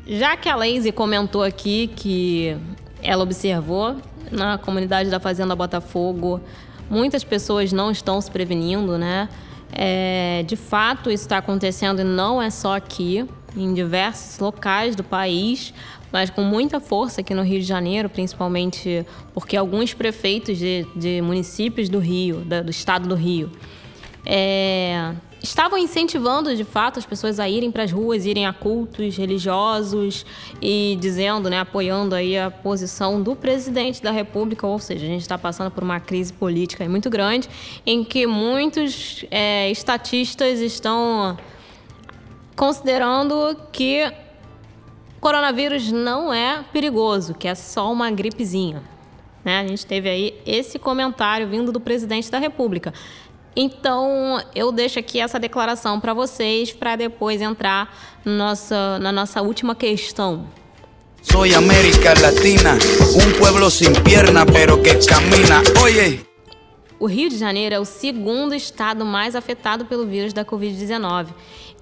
[SPEAKER 1] Já que a Lazy comentou aqui que ela observou na comunidade da Fazenda Botafogo, muitas pessoas não estão se prevenindo, né? É, de fato, isso está acontecendo e não é só aqui, em diversos locais do país, mas com muita força aqui no Rio de Janeiro, principalmente porque alguns prefeitos de, de municípios do Rio, da- do estado do Rio, é, estavam incentivando de fato as pessoas a irem para as ruas, irem a cultos religiosos e dizendo, né, apoiando aí a posição do presidente da República, ou seja, a gente está passando por uma crise política muito grande, em que muitos é, estatistas estão considerando que coronavírus não é perigoso, que é só uma gripezinha. Né? A gente teve aí esse comentário vindo do presidente da República. Então, eu deixo aqui essa declaração para vocês, para depois entrar nossa, na nossa última questão.
[SPEAKER 5] Soy América Latina, un pueblo sin pierna pero que camina. Oye.
[SPEAKER 1] O Rio de Janeiro é o segundo estado mais afetado pelo vírus da Covid-19.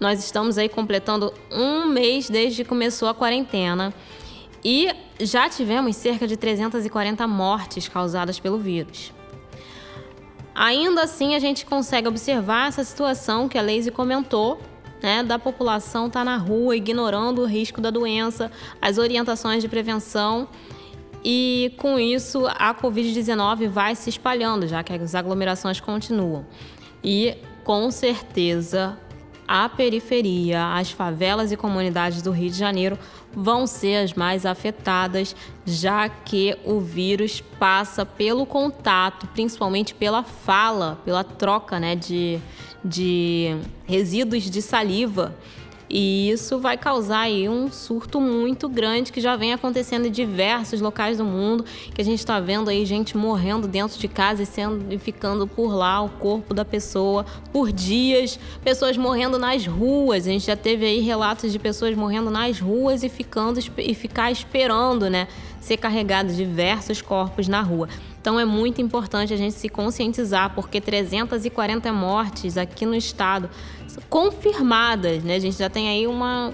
[SPEAKER 1] Nós estamos aí completando um mês desde que começou a quarentena e já tivemos cerca de 340 mortes causadas pelo vírus. Ainda assim, a gente consegue observar essa situação que a Leise comentou, né, da população estar tá na rua ignorando o risco da doença, as orientações de prevenção e com isso a Covid-19 vai se espalhando, já que as aglomerações continuam. E com certeza a periferia, as favelas e comunidades do Rio de Janeiro vão ser as mais afetadas, já que o vírus passa pelo contato, principalmente pela fala, pela troca né, de, de resíduos de saliva e isso vai causar aí um surto muito grande que já vem acontecendo em diversos locais do mundo, que a gente está vendo aí gente morrendo dentro de casa e sendo e ficando por lá o corpo da pessoa por dias, pessoas morrendo nas ruas. A gente já teve aí relatos de pessoas morrendo nas ruas e ficando e ficar esperando, né, ser carregados diversos corpos na rua. Então é muito importante a gente se conscientizar, porque 340 mortes aqui no estado confirmadas, né? A gente já tem aí uma,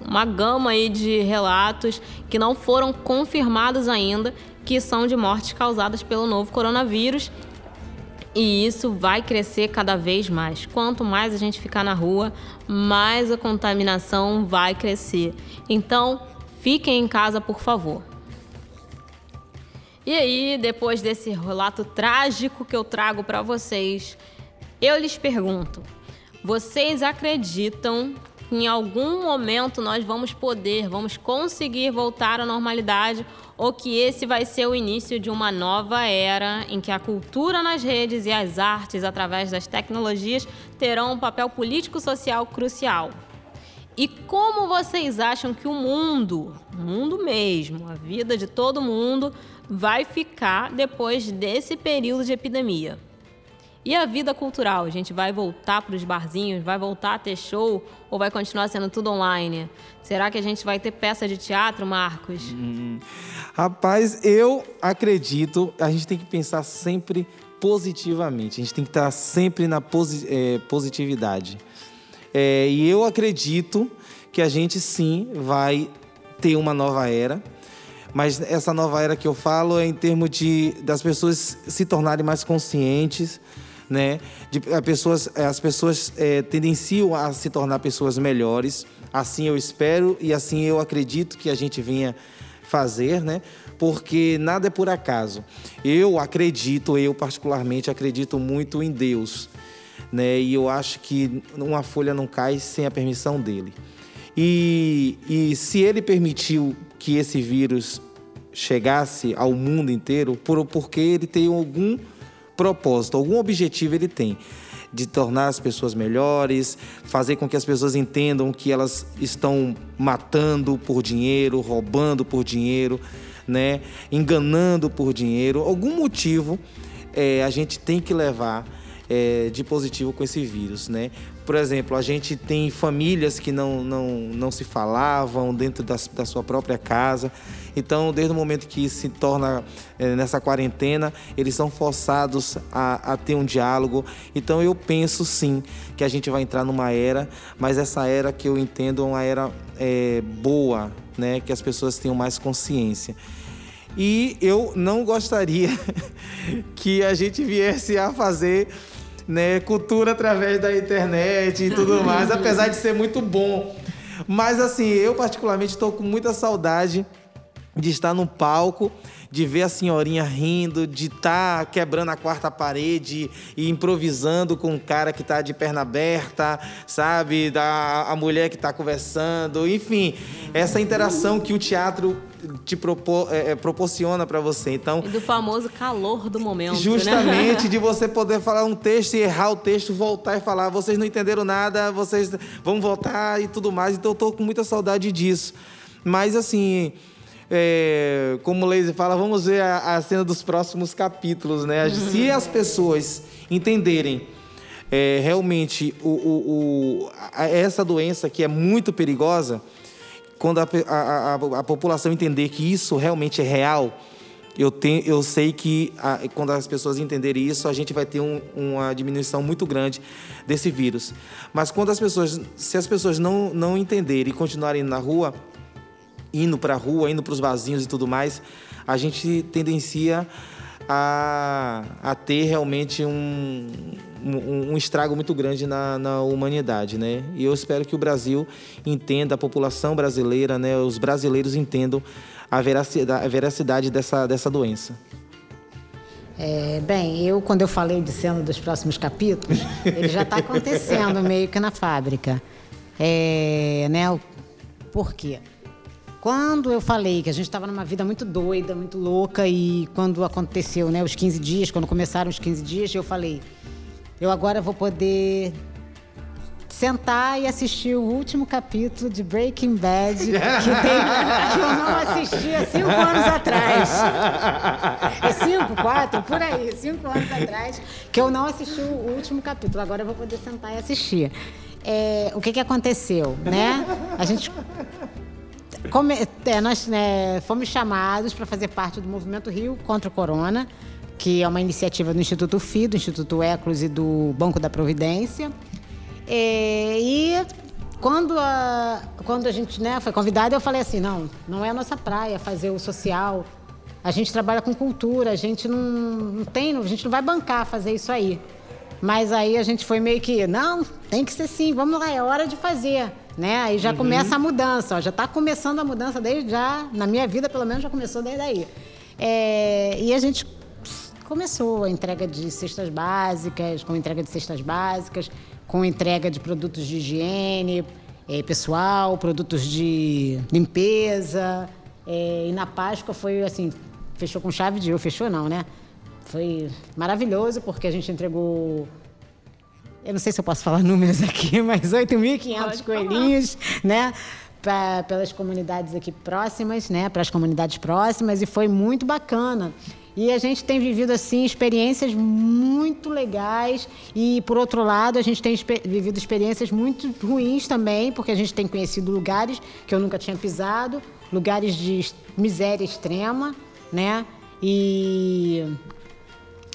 [SPEAKER 1] uma gama aí de relatos que não foram confirmados ainda, que são de mortes causadas pelo novo coronavírus. E isso vai crescer cada vez mais. Quanto mais a gente ficar na rua, mais a contaminação vai crescer. Então, fiquem em casa, por favor. E aí, depois desse relato trágico que eu trago para vocês, eu lhes pergunto: vocês acreditam que em algum momento nós vamos poder, vamos conseguir voltar à normalidade ou que esse vai ser o início de uma nova era em que a cultura nas redes e as artes através das tecnologias terão um papel político-social crucial? E como vocês acham que o mundo, o mundo mesmo, a vida de todo mundo, vai ficar depois desse período de epidemia? E a vida cultural? A gente vai voltar para os barzinhos? Vai voltar a ter show? Ou vai continuar sendo tudo online? Será que a gente vai ter peça de teatro, Marcos?
[SPEAKER 2] Hum, rapaz, eu acredito, a gente tem que pensar sempre positivamente. A gente tem que estar sempre na posi é, positividade. É, e eu acredito que a gente sim vai ter uma nova era. Mas essa nova era que eu falo é em termos de das pessoas se tornarem mais conscientes, né? De, a pessoas, as pessoas é, tendenciam a se tornar pessoas melhores. Assim eu espero e assim eu acredito que a gente venha fazer, né? Porque nada é por acaso. Eu acredito, eu particularmente acredito muito em Deus né? E eu acho que uma folha não cai sem a permissão dele. E, e se ele permitiu que esse vírus chegasse ao mundo inteiro, por, porque ele tem algum propósito, algum objetivo ele tem de tornar as pessoas melhores, fazer com que as pessoas entendam que elas estão matando por dinheiro, roubando por dinheiro, né, enganando por dinheiro. Algum motivo é, a gente tem que levar é, de positivo com esse vírus, né? Por exemplo, a gente tem famílias que não, não, não se falavam dentro da, da sua própria casa. Então, desde o momento que se torna é, nessa quarentena, eles são forçados a, a, ter um diálogo. Então, eu penso sim que a gente vai entrar numa era, mas essa era que eu entendo é uma era é, boa, né? Que as pessoas tenham mais consciência. E eu não gostaria que a gente viesse a fazer né, cultura através da internet e tudo mais, apesar de ser muito bom. Mas assim, eu particularmente estou com muita saudade de estar no palco, de ver a senhorinha rindo, de estar tá quebrando a quarta parede e improvisando com um cara que está de perna aberta, sabe? Da a mulher que está conversando, enfim, essa interação que o teatro te propor, é, é proporciona para você. Então,
[SPEAKER 1] e do famoso calor do momento. Né?
[SPEAKER 2] Justamente
[SPEAKER 1] né?
[SPEAKER 2] de você poder falar um texto e errar o texto, voltar e falar, vocês não entenderam nada, vocês vão voltar e tudo mais. Então eu tô com muita saudade disso Mas assim, é, como o Lazy fala, vamos ver a, a cena dos próximos capítulos, né? Se as pessoas entenderem é, realmente o, o- o- a- essa doença que é muito perigosa, quando a- a- a população entender que isso realmente é real, eu, tenho, eu sei que a- quando as pessoas entenderem isso, a gente vai ter um- uma diminuição muito grande desse vírus. Mas quando as pessoas, se as pessoas não, não entenderem e continuarem na rua, indo para a rua, indo para os vasinhos e tudo mais, a gente tendencia a, a ter realmente um, um, um estrago muito grande na, na humanidade, né? E eu espero que o Brasil entenda, a população brasileira, né, os brasileiros entendam a veracidade, a veracidade dessa, dessa doença.
[SPEAKER 3] É, bem, eu quando eu falei de cena dos próximos capítulos, ele já está acontecendo meio que na fábrica. É, né, por quê? Quando eu falei que a gente estava numa vida muito doida, muito louca, e quando aconteceu né, os 15 dias, quando começaram os 15 dias, eu falei, eu agora vou poder sentar e assistir o último capítulo de Breaking Bad que, tem- que eu não assisti há cinco anos atrás. É cinco, quatro, por aí, cinco anos atrás, que eu não assisti o último capítulo. Agora eu vou poder sentar e assistir. É, o que, que aconteceu, né? A gente Come- é, nós né, fomos chamados para fazer parte do Movimento Rio contra o Corona, que é uma iniciativa do Instituto FI, do Instituto Eclos e do Banco da Providência. É, e quando a, quando a gente né, foi convidada, eu falei assim, não, não é a nossa praia fazer o social. A gente trabalha com cultura, a gente não, não tem, a gente não vai bancar fazer isso aí. Mas aí a gente foi meio que, não, tem que ser sim, vamos lá, é hora de fazer. Né? Aí já começa a mudança, ó, já está começando a mudança desde já, na minha vida pelo menos já começou desde aí. É, e a gente começou a entrega de cestas básicas, com entrega de cestas básicas, com entrega de produtos de higiene eh, pessoal, produtos de limpeza. eh, e na Páscoa foi assim, fechou com chave de ouro, fechou não, né? Foi maravilhoso porque a gente entregou eu não sei se eu posso falar números aqui, mas 8.500 coelhinhos, né? Pra, pelas comunidades aqui próximas, né? Para as comunidades próximas e foi muito bacana. E a gente tem vivido assim experiências muito legais e por outro lado a gente tem expe- vivido experiências muito ruins também, porque a gente tem conhecido lugares que eu nunca tinha pisado, lugares de miséria extrema, né? E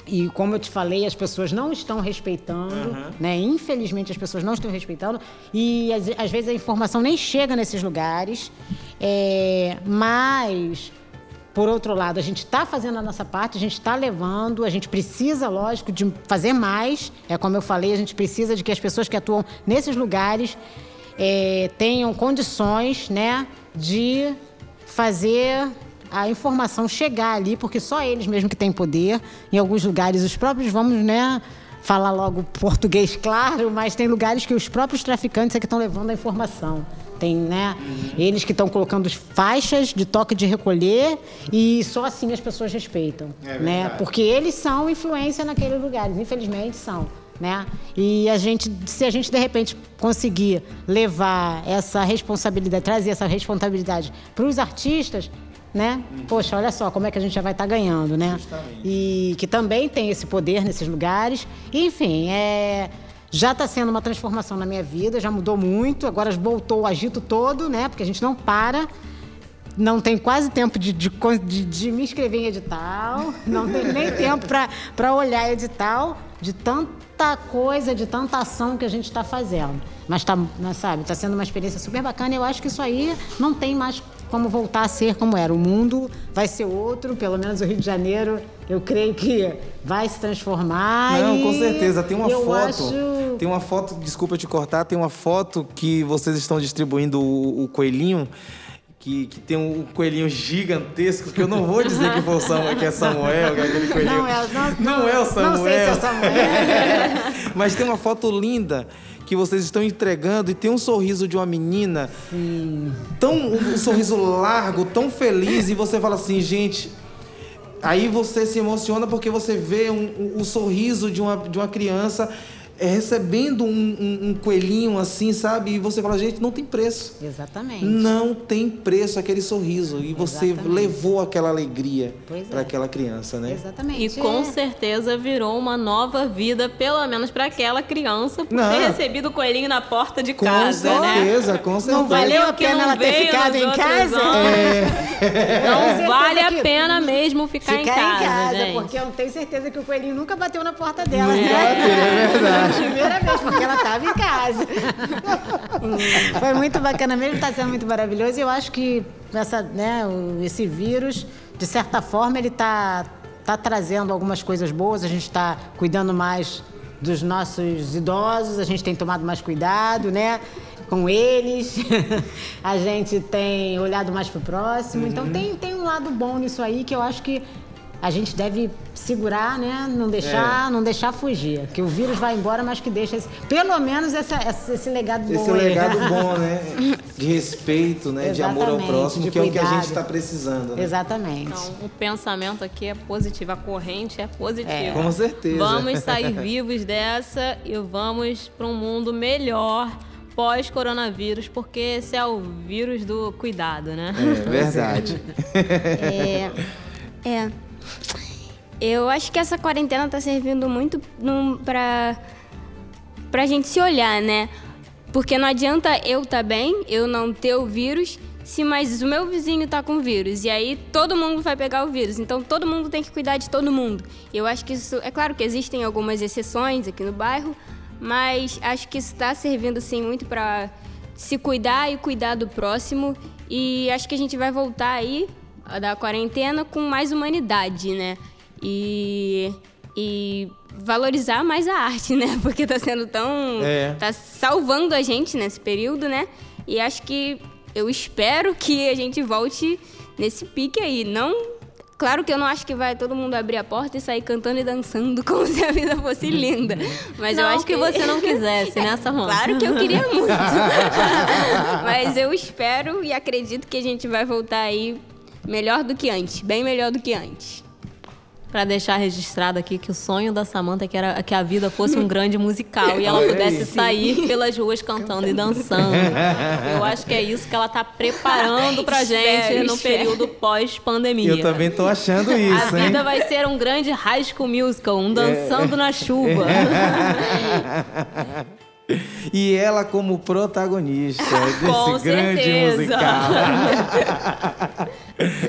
[SPEAKER 3] e como eu te falei, as pessoas não estão respeitando, né? Infelizmente as pessoas não estão respeitando e às, às vezes a informação nem chega nesses lugares. É, mas por outro lado, a gente está fazendo a nossa parte, a gente está levando, a gente precisa, lógico, de fazer mais. É como eu falei, a gente precisa de que as pessoas que atuam nesses lugares é, tenham condições, né, de fazer a informação chegar ali, porque só eles mesmo que têm poder. Em alguns lugares, os próprios, vamos, né, falar logo português claro, mas tem lugares que os próprios traficantes é que estão levando a informação. Tem, né, eles que estão colocando faixas de toque de recolher e só assim as pessoas respeitam, né? Porque eles são influência naqueles lugares, infelizmente são. Né? E a gente, se a gente de repente conseguir levar essa responsabilidade, trazer essa responsabilidade para os artistas, né? Poxa, olha só como é que a gente já vai estar ganhando, né? E que também tem esse poder nesses lugares. Enfim, é, já está sendo uma transformação na minha vida, já mudou muito. Agora voltou o agito todo, né? Porque a gente não para. Não tem quase tempo de, de, de- de me inscrever em edital, não tem nem tempo para olhar edital, de tanta coisa, de tanta ação que a gente está fazendo. Mas tá, mas, sabe, está sendo uma experiência super bacana e eu acho que isso aí não tem mais como voltar a ser como era. O mundo vai ser outro, pelo menos o Rio de Janeiro, eu creio que vai se transformar.
[SPEAKER 2] Não,
[SPEAKER 3] e
[SPEAKER 2] com certeza. Tem uma
[SPEAKER 3] eu
[SPEAKER 2] foto.
[SPEAKER 3] acho-
[SPEAKER 2] Tem uma foto, desculpa te cortar, tem uma foto que vocês estão distribuindo o, o coelhinho. Que, que tem um coelhinho gigantesco, que eu não vou dizer que, foi o Samuel, que é Samuel, que é aquele coelhinho.
[SPEAKER 3] Não é, não,
[SPEAKER 2] Não é o Samuel.
[SPEAKER 3] Não sei se é o Samuel.
[SPEAKER 2] Mas tem uma foto linda que vocês estão entregando e tem um sorriso de uma menina. Tão, um, um sorriso largo, tão feliz, e você fala assim, gente. Aí você se emociona porque você vê um- um- o sorriso de uma, de uma criança é, recebendo um, um- um coelhinho assim, sabe? E você fala, gente, não tem preço.
[SPEAKER 3] Exatamente.
[SPEAKER 2] Não tem preço aquele sorriso. E você
[SPEAKER 3] Exatamente.
[SPEAKER 2] levou aquela alegria para
[SPEAKER 3] é.
[SPEAKER 2] aquela criança, né?
[SPEAKER 3] Exatamente.
[SPEAKER 1] E com
[SPEAKER 3] É.
[SPEAKER 1] certeza virou uma nova vida, pelo menos para aquela criança, por
[SPEAKER 2] Não.
[SPEAKER 1] ter recebido o coelhinho na porta de
[SPEAKER 2] Com
[SPEAKER 1] casa, né?
[SPEAKER 2] certeza, com certeza.
[SPEAKER 3] Não valeu a pena
[SPEAKER 1] não
[SPEAKER 3] ela ter ficado em casa?
[SPEAKER 1] anos. Não vale a pena mesmo ficar,
[SPEAKER 3] Ficar
[SPEAKER 1] em casa, gente.
[SPEAKER 3] porque eu tenho certeza que o coelhinho nunca bateu na porta dela.
[SPEAKER 2] Nunca
[SPEAKER 3] né?
[SPEAKER 2] bateu, é verdade.
[SPEAKER 3] Primeira vez, porque ela estava em casa. Foi muito bacana mesmo, está sendo muito maravilhoso. E eu acho que essa, né, esse vírus, de certa forma, ele está tá trazendo algumas coisas boas. A gente está cuidando mais dos nossos idosos, a gente tem tomado mais cuidado, né? Com eles, a gente tem olhado mais para o próximo. Então tem, tem um lado bom nisso aí que eu acho que a gente deve segurar, né? Não deixar, não deixar fugir. Que o vírus vai embora, mas que deixa esse- pelo menos essa, essa- esse legado bom.
[SPEAKER 2] Esse
[SPEAKER 3] aí.
[SPEAKER 2] legado bom, né? De respeito, né? De amor ao
[SPEAKER 3] Exatamente,
[SPEAKER 2] próximo, que é o que a
[SPEAKER 3] cuidado.
[SPEAKER 2] gente está precisando. Né?
[SPEAKER 3] Exatamente.
[SPEAKER 1] Então, o pensamento aqui é positivo, a corrente é positiva.
[SPEAKER 3] É.
[SPEAKER 2] Com certeza.
[SPEAKER 1] Vamos sair vivos dessa e vamos para um mundo melhor pós-coronavírus, porque esse é o vírus do cuidado, né?
[SPEAKER 2] É verdade.
[SPEAKER 4] É, é. Eu acho que essa quarentena tá servindo muito num, pra, pra gente se olhar, né? Porque não adianta eu tá bem, eu não ter o vírus, se mais o meu vizinho tá com vírus. E aí todo mundo vai pegar o vírus. Então todo mundo tem que cuidar de todo mundo. Eu acho que isso. É claro que existem algumas exceções aqui no bairro, mas acho que isso tá servindo, assim, muito pra se cuidar e cuidar do próximo. E acho que a gente vai voltar aí da quarentena com mais humanidade, né? E, e valorizar mais a arte, né? Porque tá sendo tão.
[SPEAKER 2] É.
[SPEAKER 4] tá salvando a gente nesse período, né? E acho que eu espero que a gente volte nesse pique aí. Não. Claro que eu não acho que vai todo mundo abrir a porta e sair cantando e dançando como se a vida fosse linda. Mas eu
[SPEAKER 1] Não
[SPEAKER 4] acho
[SPEAKER 1] que você não quisesse, né, Samanta?
[SPEAKER 4] Claro que eu queria muito. Mas eu espero e acredito que a gente vai voltar aí melhor do que antes, bem melhor do que antes.
[SPEAKER 1] Pra deixar registrado aqui que o sonho da Samanta é que, era, que a vida fosse um grande musical e ela pudesse sair pelas ruas cantando e dançando. Eu acho que é isso que ela tá preparando pra gente no período pós-pandemia.
[SPEAKER 2] Eu também tô achando
[SPEAKER 1] A
[SPEAKER 2] isso, hein?
[SPEAKER 1] vida vai ser um grande high school musical, um dançando na chuva.
[SPEAKER 2] E ela como protagonista
[SPEAKER 1] Com
[SPEAKER 2] desse grande
[SPEAKER 1] certeza.
[SPEAKER 2] musical.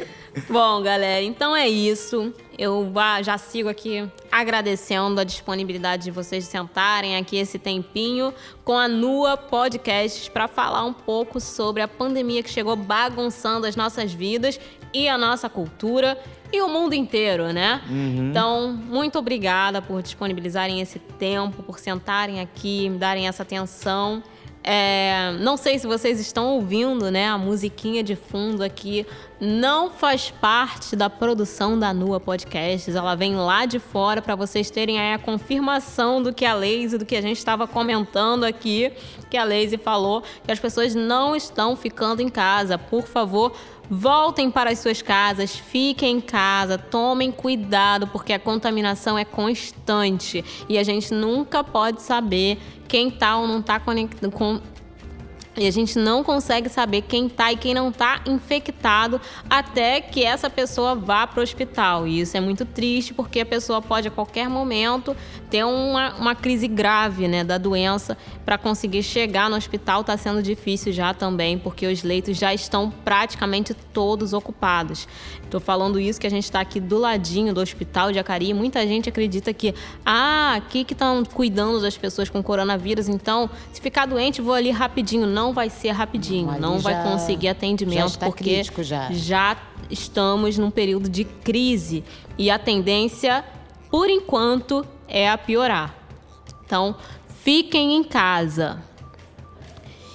[SPEAKER 1] Bom, galera, então é isso. Eu já sigo aqui agradecendo a disponibilidade de vocês de sentarem aqui esse tempinho com a Nua Podcasts para falar um pouco sobre a pandemia que chegou bagunçando as nossas vidas e a nossa cultura e o mundo inteiro, né? Então, muito obrigada por disponibilizarem esse tempo, por sentarem aqui, me darem essa atenção. É, não sei se vocês estão ouvindo, né? A musiquinha de fundo aqui não faz parte da produção da Nua Podcasts. Ela vem lá de fora para vocês terem aí a confirmação do que a Lazy, do que a gente estava comentando aqui, que a Lazy falou que as pessoas não estão ficando em casa. Por favor, voltem para as suas casas, fiquem em casa, tomem cuidado, porque a contaminação é constante. E a gente nunca pode saber quem tá ou não tá conectado com e a gente não consegue saber quem tá e quem não tá infectado até que essa pessoa vá para o hospital. E isso é muito triste porque a pessoa pode a qualquer momento ter uma, uma crise grave né, da doença. Para conseguir chegar no hospital está sendo difícil já também, porque os leitos já estão praticamente todos ocupados. Estou falando isso que a gente está aqui do ladinho do hospital de Acari. e Muita gente acredita que, ah, aqui que estão cuidando das pessoas com coronavírus, então se ficar doente vou ali rapidinho. Não vai ser rapidinho,
[SPEAKER 3] Ali
[SPEAKER 1] não vai
[SPEAKER 3] já-
[SPEAKER 1] conseguir atendimento porque
[SPEAKER 3] já.
[SPEAKER 1] já estamos num período de crise e a tendência, por enquanto, é a piorar. Então, fiquem em casa.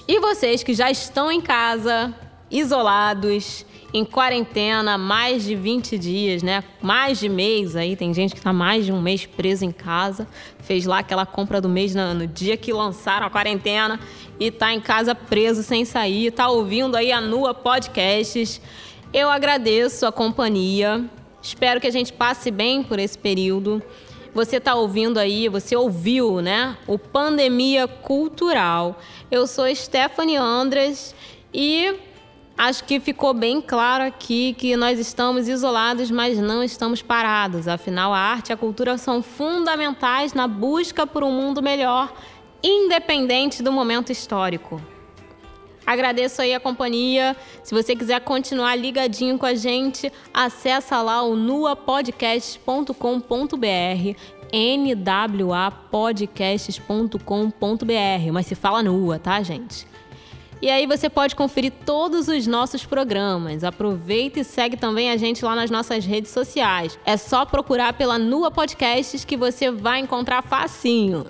[SPEAKER 1] E vocês que já estão em casa, isolados, em quarentena, mais de 20 dias, né? Mais de mês aí, tem gente que tá mais de um mês preso em casa, fez lá aquela compra do mês no, dia que lançaram a quarentena e tá em casa preso sem sair, tá ouvindo aí a Nua Podcasts. Eu agradeço a companhia. Espero que a gente passe bem por esse período. Você está ouvindo aí, você ouviu, né? O Pandemia Cultural. Eu sou Stephanie Andres e acho que ficou bem claro aqui que nós estamos isolados, mas não estamos parados. Afinal, a arte e a cultura são fundamentais na busca por um mundo melhor, independente do momento histórico. Agradeço aí a companhia. Se você quiser continuar ligadinho com a gente, acessa lá o nuapodcast.com.br nwapodcasts.com.br, mas se fala nua, tá, gente? E aí você pode conferir todos os nossos programas. Aproveita e segue também a gente lá nas nossas redes sociais. É só procurar pela Nua Podcasts que você vai encontrar facinho.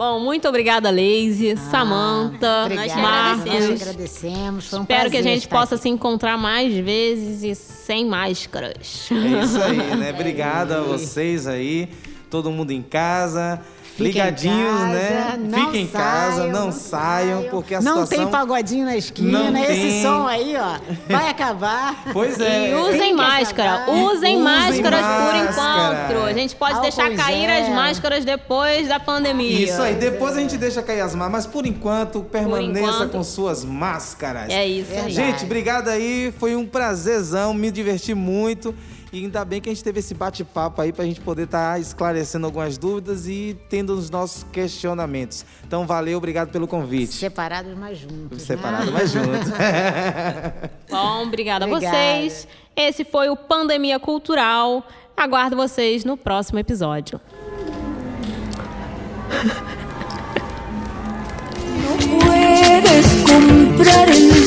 [SPEAKER 1] Bom, muito obrigada, Leise, Samantha,
[SPEAKER 3] Obrigada,
[SPEAKER 1] Marcos.
[SPEAKER 3] nós agradecemos. Foi um
[SPEAKER 1] Espero que a gente possa
[SPEAKER 3] aqui.
[SPEAKER 1] se encontrar mais vezes e sem máscaras.
[SPEAKER 2] É isso aí, né? Obrigado a vocês aí, todo mundo em casa.
[SPEAKER 3] Fiquem
[SPEAKER 2] ligadinhos,
[SPEAKER 3] casa,
[SPEAKER 2] né?
[SPEAKER 3] não
[SPEAKER 2] Fiquem em casa,
[SPEAKER 3] saiam,
[SPEAKER 2] não saiam, porque a
[SPEAKER 3] Não
[SPEAKER 2] situação...
[SPEAKER 3] tem pagodinho na esquina,
[SPEAKER 2] Não
[SPEAKER 3] esse
[SPEAKER 2] tem.
[SPEAKER 3] som aí, ó, vai acabar.
[SPEAKER 2] Pois é.
[SPEAKER 1] E usem máscara, usem
[SPEAKER 2] Usem
[SPEAKER 1] máscaras por
[SPEAKER 2] máscara.
[SPEAKER 1] enquanto. A gente pode deixar cair as máscaras depois da pandemia.
[SPEAKER 2] Isso aí, depois a gente deixa cair as máscaras, mas por enquanto, permaneça
[SPEAKER 1] enquanto.
[SPEAKER 2] com suas máscaras.
[SPEAKER 1] É isso aí.
[SPEAKER 3] Verdade.
[SPEAKER 2] Gente, obrigado aí, foi um prazerzão, me diverti muito. E ainda bem que a gente teve esse bate-papo aí pra gente poder estar esclarecendo algumas dúvidas e tendo os nossos questionamentos. Então, valeu, obrigado pelo convite.
[SPEAKER 3] Separados, mas juntos.
[SPEAKER 2] Separado,
[SPEAKER 3] né?
[SPEAKER 2] mas junto.
[SPEAKER 1] Bom, obrigada a vocês. Esse foi o Pandemia Cultural. Aguardo vocês no próximo episódio.
[SPEAKER 6] No puedes comprar el